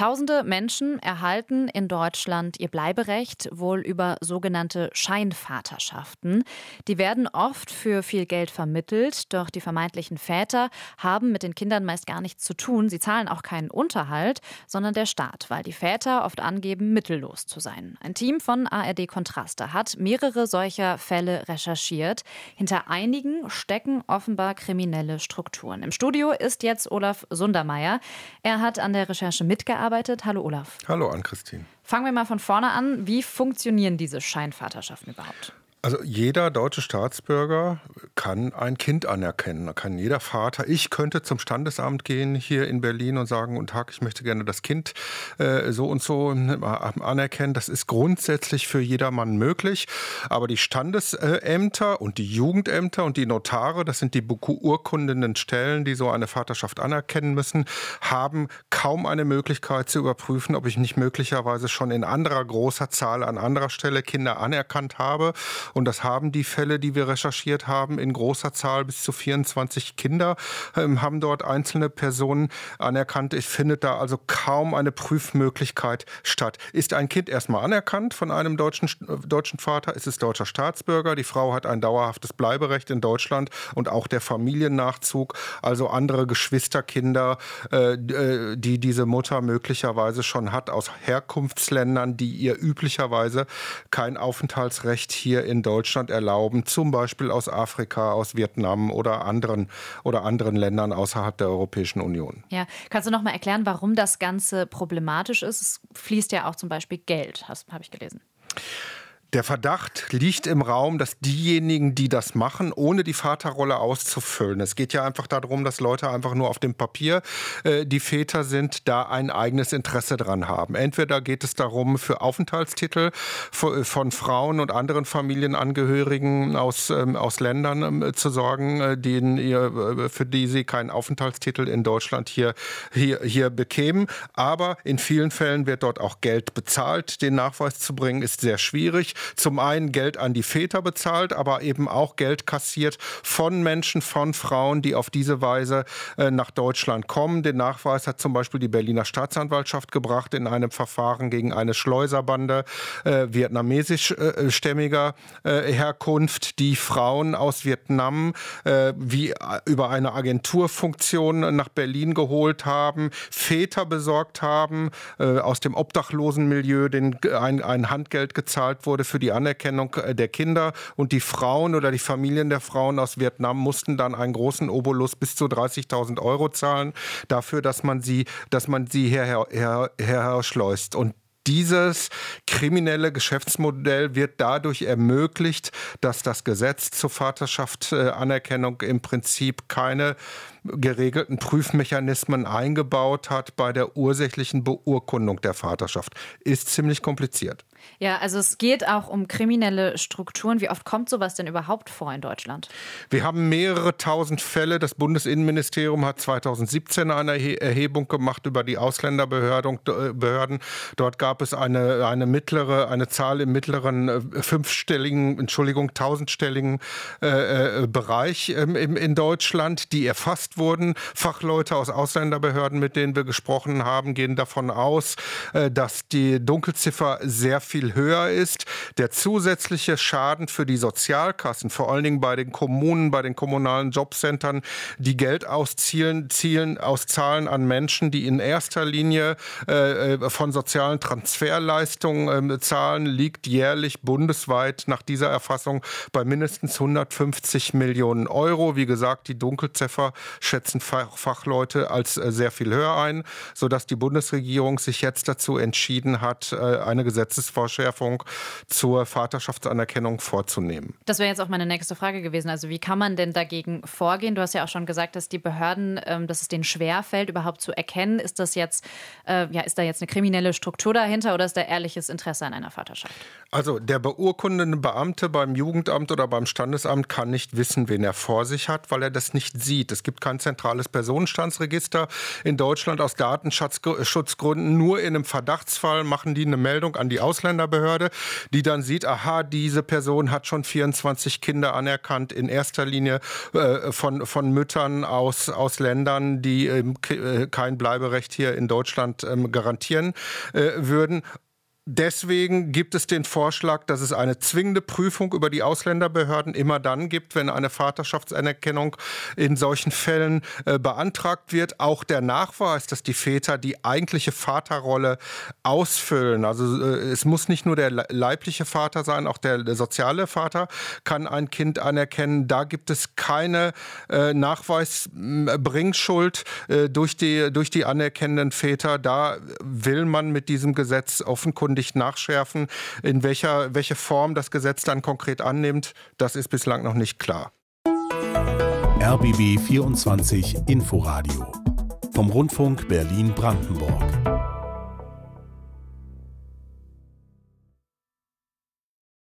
Tausende Menschen erhalten in Deutschland ihr Bleiberecht wohl über sogenannte Scheinvaterschaften. Die werden oft für viel Geld vermittelt, doch die vermeintlichen Väter haben mit den Kindern meist gar nichts zu tun. Sie zahlen auch keinen Unterhalt, sondern der Staat, weil die Väter oft angeben, mittellos zu sein. Ein Team von ARD Kontraste hat mehrere solcher Fälle recherchiert. Hinter einigen stecken offenbar kriminelle Strukturen. Im Studio ist jetzt Olaf Sundermeier. Er hat an der Recherche mitgearbeitet gearbeitet. Hallo Olaf. Hallo Ann-Christine. Fangen wir mal von vorne an. Wie funktionieren diese Scheinvaterschaften überhaupt? Also jeder deutsche Staatsbürger kann ein Kind anerkennen. Kann jeder Vater. Ich könnte zum Standesamt gehen hier in Berlin und sagen, guten Tag, ich möchte gerne das Kind äh, so und so anerkennen. Das ist grundsätzlich für jedermann möglich. Aber die Standesämter und die Jugendämter und die Notare, das sind die beurkundenden Stellen, die so eine Vaterschaft anerkennen müssen, haben kaum eine Möglichkeit zu überprüfen, ob ich nicht möglicherweise schon in anderer großer Zahl an anderer Stelle Kinder anerkannt habe und das haben die Fälle, die wir recherchiert haben, in großer Zahl bis zu 24 Kinder ähm, haben dort einzelne Personen anerkannt. Ich finde da also kaum eine Prüfmöglichkeit statt. Ist ein Kind erstmal anerkannt von einem deutschen, äh, deutschen Vater, ist es deutscher Staatsbürger. Die Frau hat ein dauerhaftes Bleiberecht in Deutschland und auch der Familiennachzug, also andere Geschwisterkinder, äh, äh die diese Mutter möglicherweise schon hat aus Herkunftsländern, die ihr üblicherweise kein Aufenthaltsrecht hier in Deutschland erlauben, zum Beispiel aus Afrika, aus Vietnam oder anderen oder anderen Ländern außerhalb der Europäischen Union. Ja, kannst du noch mal erklären, warum das Ganze problematisch ist? Es fließt ja auch zum Beispiel Geld, habe ich gelesen. Der Verdacht liegt im Raum, dass diejenigen, die das machen, ohne die Vaterrolle auszufüllen, es geht ja einfach darum, dass Leute einfach nur auf dem Papier äh, die Väter sind, da ein eigenes Interesse dran haben. Entweder geht es darum, für Aufenthaltstitel von, von Frauen und anderen Familienangehörigen aus, ähm, aus Ländern äh, zu sorgen, äh, denen ihr, äh, für die sie keinen Aufenthaltstitel in Deutschland hier, hier, hier bekämen. Aber in vielen Fällen wird dort auch Geld bezahlt. Den Nachweis zu bringen ist sehr schwierig zum einen Geld an die Väter bezahlt, aber eben auch Geld kassiert von Menschen, von Frauen, die auf diese Weise äh, nach Deutschland kommen. Den Nachweis hat zum Beispiel die Berliner Staatsanwaltschaft gebracht in einem Verfahren gegen eine Schleuserbande äh, vietnamesischstämmiger äh, Herkunft, die Frauen aus Vietnam äh, wie äh, über eine Agenturfunktion nach Berlin geholt haben, Väter besorgt haben, äh, aus dem Obdachlosenmilieu, den ein, ein Handgeld gezahlt wurde für die Anerkennung äh, der Kinder und die Frauen oder die Familien der Frauen aus Vietnam mussten dann einen großen Obolus bis zu 30.000 Euro zahlen dafür, dass man sie, dass man sie hierher, her, her, schleust. Und dieses kriminelle Geschäftsmodell wird dadurch ermöglicht, dass das Gesetz zur Vaterschaftsanerkennung im Prinzip keine geregelten Prüfmechanismen eingebaut hat bei der ursächlichen Beurkundung der Vaterschaft. Ist ziemlich kompliziert. Ja, also es geht auch um kriminelle Strukturen. Wie oft kommt sowas denn überhaupt vor in Deutschland? Wir haben mehrere tausend Fälle. Das Bundesinnenministerium hat 2017 eine Erhebung gemacht über die Ausländerbehörden. Äh, Dort gab es eine, eine mittlere, eine Zahl im mittleren äh, fünfstelligen, Entschuldigung, tausendstelligen äh, äh, Bereich ähm, in Deutschland, die erfasst wurden. Fachleute aus Ausländerbehörden, mit denen wir gesprochen haben, gehen davon aus, dass die Dunkelziffer sehr viel höher ist. Der zusätzliche Schaden für die Sozialkassen, vor allen Dingen bei den Kommunen, bei den kommunalen Jobcentern, die Geld auszielen, zielen, auszahlen an Menschen, die in erster Linie äh, äh, von sozialen Transferleistungen ähm, zahlen, liegt jährlich bundesweit nach dieser Erfassung bei mindestens 150 Millionen Euro. Wie gesagt, die Dunkelziffer schätzen Fachleute als äh, sehr viel höher ein, sodass die Bundesregierung sich jetzt dazu entschieden hat, äh, eine Gesetzesvorschärfung zur Vaterschaftsanerkennung vorzunehmen. Das wäre jetzt auch meine nächste Frage gewesen. Also wie kann man denn dagegen vorgehen? Du hast ja auch schon gesagt, dass die Behörden, ähm, dass es denen schwerfällt, überhaupt zu erkennen. Ist das jetzt, äh, ja, ist da jetzt eine kriminelle Struktur dahinter oder ist da ehrliches Interesse an einer Vaterschaft? Also der beurkundende Beamte beim Jugendamt oder beim Standesamt kann nicht wissen, wen er vor sich hat, weil er das nicht sieht. Es gibt kein zentrales Personenstandsregister in Deutschland aus Datenschutzgründen. Nur in einem Verdachtsfall machen die eine Meldung an die Ausländerbehörde Ausländerbehörde, die dann sieht, aha, diese Person hat schon 24 Kinder anerkannt, in erster Linie äh, von, von Müttern aus, aus Ländern, die ähm, kein Bleiberecht hier in Deutschland ähm, garantieren äh, würden. Deswegen gibt es den Vorschlag, dass es eine zwingende Prüfung über die Ausländerbehörden immer dann gibt, wenn eine Vaterschaftsanerkennung in solchen Fällen äh, beantragt wird. Auch der Nachweis, dass die Väter die eigentliche Vaterrolle ausfüllen. Also äh, es muss nicht nur der leibliche Vater sein, auch der, der, soziale Vater kann ein Kind anerkennen. Da gibt es keine äh, Nachweisbringschuld äh, durch, die, durch die anerkennenden Väter. Da will man mit diesem Gesetz offenkundig offenkundig nachschärfen. In welcher welche Form das Gesetz dann konkret annimmt, das ist bislang noch nicht klar. RBB 24 Inforadio vom Rundfunk Berlin-Brandenburg.